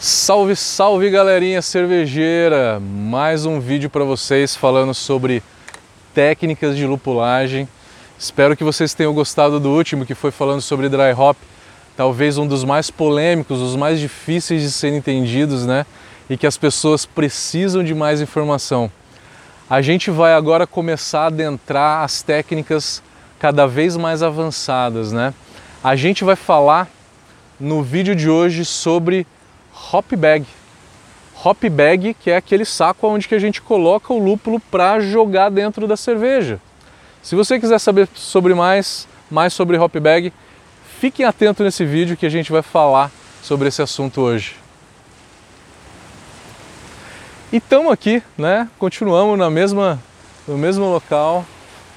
Salve, salve galerinha cervejeira! Mais um vídeo para vocês falando sobre técnicas de lupulagem. Espero que vocês tenham gostado do último que foi falando sobre dry hop, talvez um dos mais polêmicos, os mais difíceis de serem entendidos, né? E que as pessoas precisam de mais informação. A gente vai agora começar a adentrar as técnicas cada vez mais avançadas, né? A gente vai falar no vídeo de hoje sobre hop bag. Hop bag, que é aquele saco onde que a gente coloca o lúpulo para jogar dentro da cerveja. Se você quiser saber sobre mais, mais sobre hop bag, fiquem atentos nesse vídeo que a gente vai falar sobre esse assunto hoje. E estamos aqui, né? Continuamos na mesma, no mesmo local,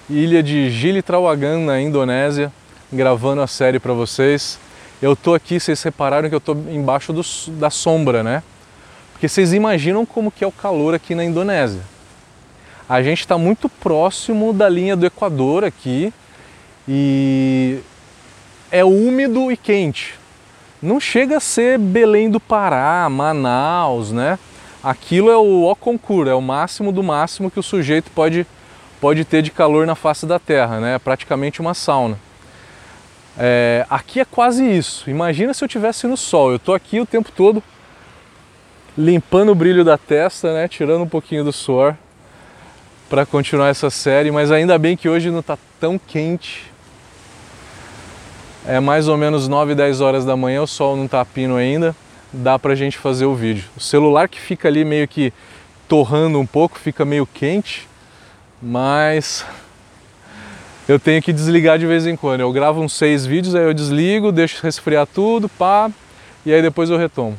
ilha de Gili Trawangan, na Indonésia, gravando a série para vocês. Eu tô aqui, vocês repararam que eu tô embaixo do, da sombra, né? Porque vocês imaginam como que é o calor aqui na Indonésia. A gente está muito próximo da linha do Equador aqui e é úmido e quente. Não chega a ser Belém do Pará, Manaus, né? Aquilo é o concur, é o máximo do máximo que o sujeito pode, pode ter de calor na face da Terra, né? É praticamente uma sauna. É, aqui é quase isso. Imagina se eu estivesse no sol. Eu estou aqui o tempo todo limpando o brilho da testa, né? Tirando um pouquinho do suor para continuar essa série. Mas ainda bem que hoje não está tão quente. É mais ou menos 9, 10 horas da manhã. O sol não está pino ainda dá para a gente fazer o vídeo. O celular que fica ali meio que torrando um pouco, fica meio quente, mas eu tenho que desligar de vez em quando. Eu gravo uns seis vídeos, aí eu desligo, deixo resfriar tudo, pá, e aí depois eu retomo.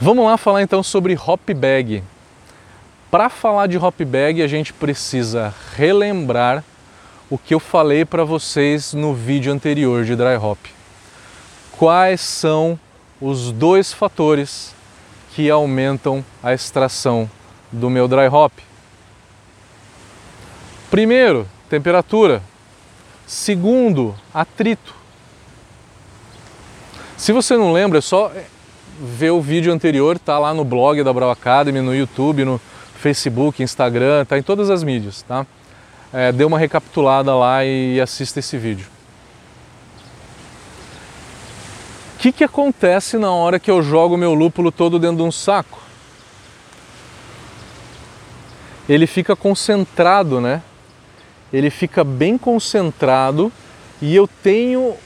Vamos lá falar então sobre hop bag. Para falar de hop bag, a gente precisa relembrar o que eu falei para vocês no vídeo anterior de dry hop quais são os dois fatores que aumentam a extração do meu dry hop. Primeiro, temperatura. Segundo, atrito. Se você não lembra, é só ver o vídeo anterior, tá lá no blog da Brau Academy, no YouTube, no Facebook, Instagram, tá em todas as mídias, tá? É, dê uma recapitulada lá e assista esse vídeo. que, que acontece na hora que eu jogo meu lúpulo todo dentro de um saco? Ele fica concentrado, né? Ele fica bem concentrado e eu tenho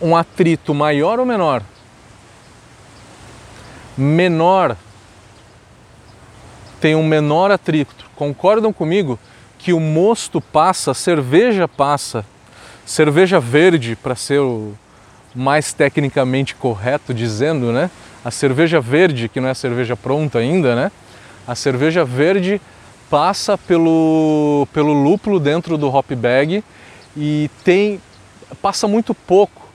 um atrito maior ou menor? Menor. Tem um menor atrito. Concordam comigo que o mosto passa, a cerveja passa, cerveja verde para ser o, mais tecnicamente correto dizendo, né? A cerveja verde, que não é cerveja pronta ainda, né? A cerveja verde passa pelo, pelo lúpulo dentro do hop bag e tem passa muito pouco,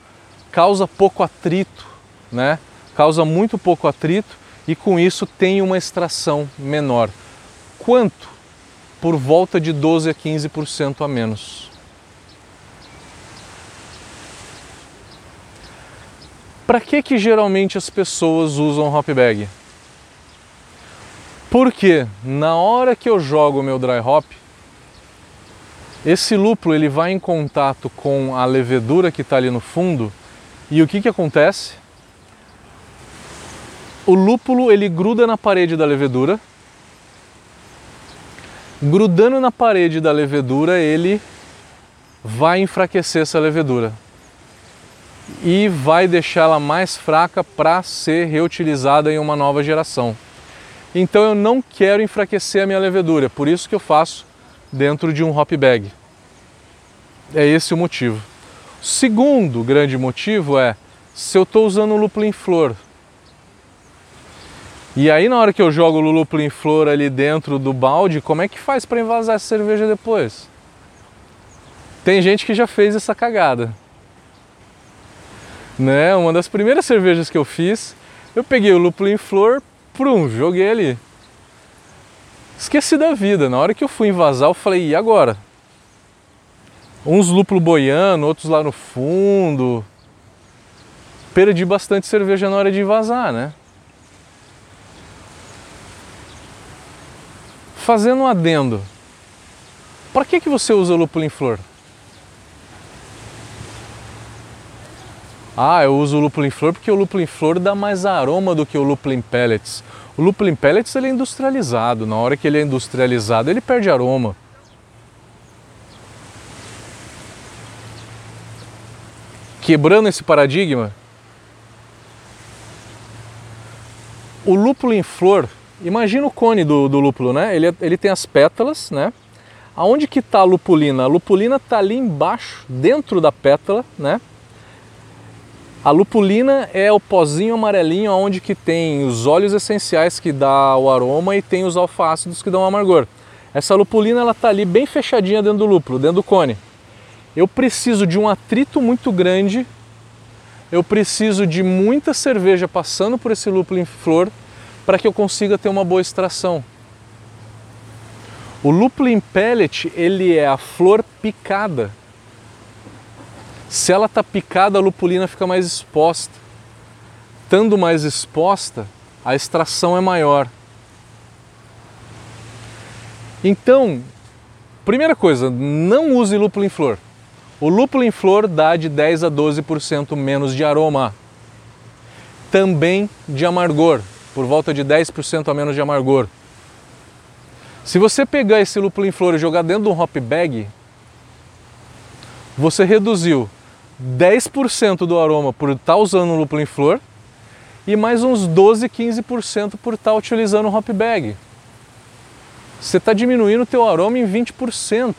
causa pouco atrito, né? Causa muito pouco atrito e com isso tem uma extração menor. Quanto? Por volta de 12 a 15% a menos. Para que que geralmente as pessoas usam hop bag? Porque na hora que eu jogo o meu dry hop, esse lúpulo ele vai em contato com a levedura que está ali no fundo e o que, que acontece? O lúpulo ele gruda na parede da levedura, grudando na parede da levedura ele vai enfraquecer essa levedura e vai deixá-la mais fraca para ser reutilizada em uma nova geração. Então eu não quero enfraquecer a minha levedura, por isso que eu faço dentro de um hop bag. É esse o motivo. O segundo grande motivo é se eu estou usando um lúpulo em flor. E aí na hora que eu jogo o lúpulo em flor ali dentro do balde, como é que faz para envasar essa cerveja depois? Tem gente que já fez essa cagada né? Uma das primeiras cervejas que eu fiz, eu peguei o lúpulo em flor, prum, joguei ali. Esqueci da vida. Na hora que eu fui invasar, eu falei, e agora? Uns lúpulo boiando, outros lá no fundo. perdi bastante cerveja na hora de vazar, né? Fazendo um adendo, para que, que você usa lúpulo em flor? Ah, eu uso o lúpulo em flor porque o lúpulo em flor dá mais aroma do que o lúpulo em pellets. O lúpulo em pellets ele é industrializado, na hora que ele é industrializado ele perde aroma. Quebrando esse paradigma, o lúpulo em flor, imagina o cone do, do lúpulo, né? Ele, ele tem as pétalas, né? Aonde que está a lupulina? A lupulina está ali embaixo, dentro da pétala, né? A lupulina é o pozinho amarelinho onde que tem os óleos essenciais que dá o aroma e tem os alfácidos que dão o amargor. Essa lupulina ela tá ali bem fechadinha dentro do lúpulo, dentro do cone. Eu preciso de um atrito muito grande, eu preciso de muita cerveja passando por esse lúpulo em flor para que eu consiga ter uma boa extração. O lúpulo em pellet, ele é a flor picada. Se ela está picada, a lupulina fica mais exposta. Estando mais exposta, a extração é maior. Então, primeira coisa, não use lúpulo em flor. O lúpulo em flor dá de 10 a 12% menos de aroma. Também de amargor, por volta de 10% a menos de amargor. Se você pegar esse lúpulo em flor e jogar dentro de um hop bag, você reduziu 10% do aroma por estar tá usando um lúpulo em flor e mais uns 12, 15% por estar tá utilizando um hop bag. Você está diminuindo o teu aroma em 20%.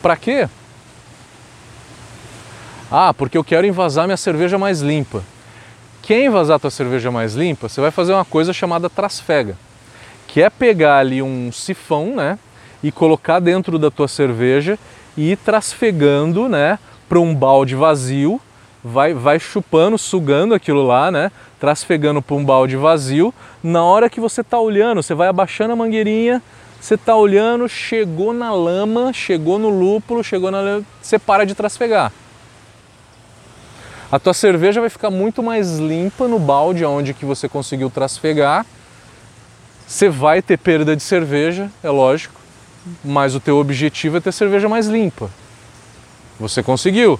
Para quê? Ah, porque eu quero envasar minha cerveja mais limpa. Quer envasar tua cerveja mais limpa? Você vai fazer uma coisa chamada trasfega, que é pegar ali um sifão, né, e colocar dentro da tua cerveja e trasfegando, né, para um balde vazio, vai, vai chupando, sugando aquilo lá, né, trasfegando para um balde vazio. Na hora que você está olhando, você vai abaixando a mangueirinha, você está olhando, chegou na lama, chegou no lúpulo, chegou na lama, você para de trasfegar. A tua cerveja vai ficar muito mais limpa no balde onde que você conseguiu trasfegar. Você vai ter perda de cerveja, é lógico, mas o teu objetivo é ter cerveja mais limpa. Você conseguiu.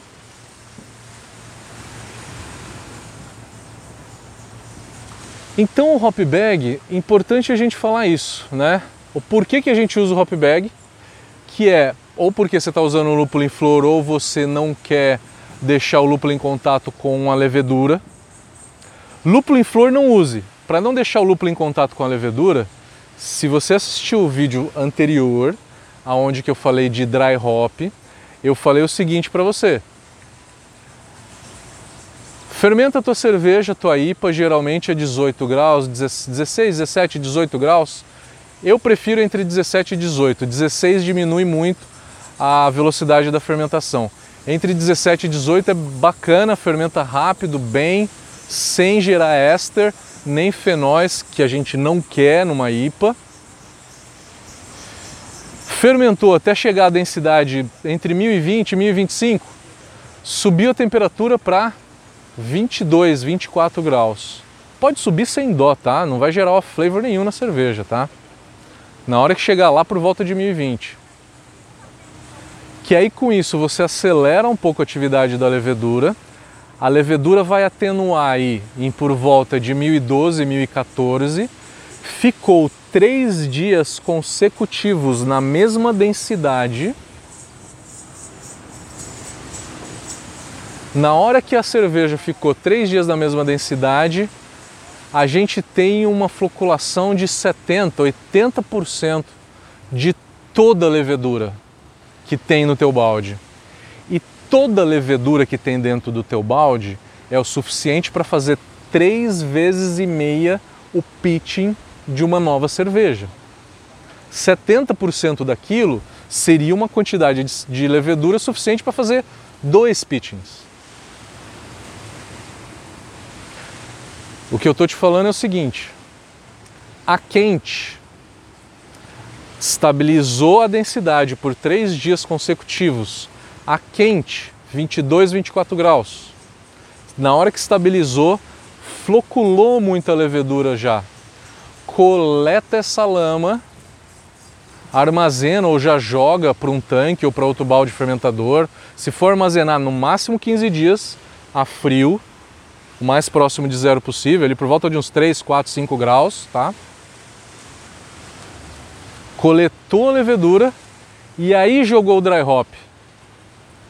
Então o hop bag, importante a gente falar isso, né? O porquê que a gente usa o hop bag, que é ou porque você está usando o lúpulo em flor ou você não quer deixar o lúpulo em contato com a levedura. Lúpulo em flor não use. Para não deixar o lúpulo em contato com a levedura, se você assistiu o vídeo anterior, aonde que eu falei de dry hop, eu falei o seguinte para você. Fermenta a tua cerveja, tua IPA, geralmente é 18 graus, 16, 17, 18 graus. Eu prefiro entre 17 e 18. 16 diminui muito a velocidade da fermentação. Entre 17 e 18 é bacana, fermenta rápido, bem, sem gerar éster, nem fenóis que a gente não quer numa IPA. Fermentou até chegar à densidade entre 1020 e 1025, subiu a temperatura para 22, 24 graus. Pode subir sem dó, tá? Não vai gerar flavor nenhum na cerveja, tá? Na hora que chegar lá por volta de 1020. Que aí com isso você acelera um pouco a atividade da levedura, a levedura vai atenuar aí em por volta de 1012, 1014. Ficou três dias consecutivos na mesma densidade. Na hora que a cerveja ficou três dias na mesma densidade, a gente tem uma floculação de 70, 80% de toda a levedura que tem no teu balde toda a levedura que tem dentro do teu balde é o suficiente para fazer três vezes e meia o pitching de uma nova cerveja. 70% daquilo seria uma quantidade de levedura suficiente para fazer dois pitchings. O que eu estou te falando é o seguinte: a quente estabilizou a densidade por três dias consecutivos a quente, 22, 24 graus. Na hora que estabilizou, floculou muita levedura já. Coleta essa lama, armazena ou já joga para um tanque ou para outro balde fermentador. Se for armazenar no máximo 15 dias a frio, o mais próximo de zero possível, ali por volta de uns 3, 4, 5 graus, tá? Coletou a levedura e aí jogou o dry hop.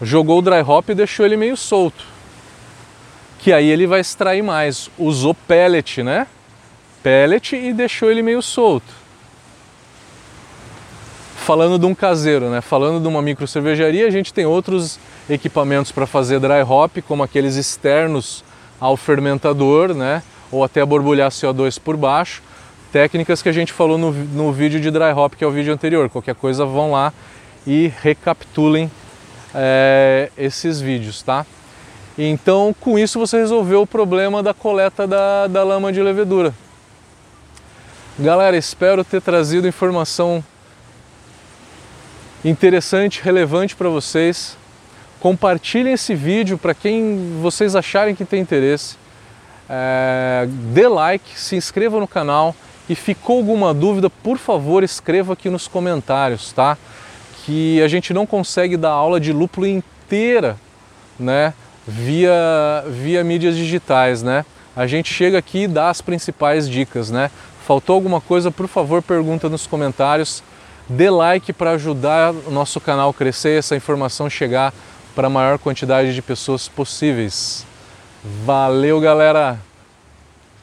Jogou o dry hop e deixou ele meio solto. Que aí ele vai extrair mais. Usou pellet, né? Pellet e deixou ele meio solto. Falando de um caseiro, né? Falando de uma micro cervejaria, a gente tem outros equipamentos para fazer dry hop, como aqueles externos ao fermentador, né? Ou até borbulhar CO2 por baixo. Técnicas que a gente falou no, no vídeo de dry hop, que é o vídeo anterior. Qualquer coisa, vão lá e recapitulem é, esses vídeos, tá? Então, com isso, você resolveu o problema da coleta da, da lama de levedura. Galera, espero ter trazido informação interessante, relevante para vocês. Compartilhem esse vídeo para quem vocês acharem que tem interesse. É, dê like, se inscreva no canal e ficou alguma dúvida, por favor, escreva aqui nos comentários, tá? Que a gente não consegue dar aula de lúpulo inteira, né? Via, via mídias digitais, né? A gente chega aqui e dá as principais dicas, né? Faltou alguma coisa, por favor, pergunta nos comentários. Dê like para ajudar o nosso canal a crescer, essa informação chegar para a maior quantidade de pessoas possíveis. Valeu, galera!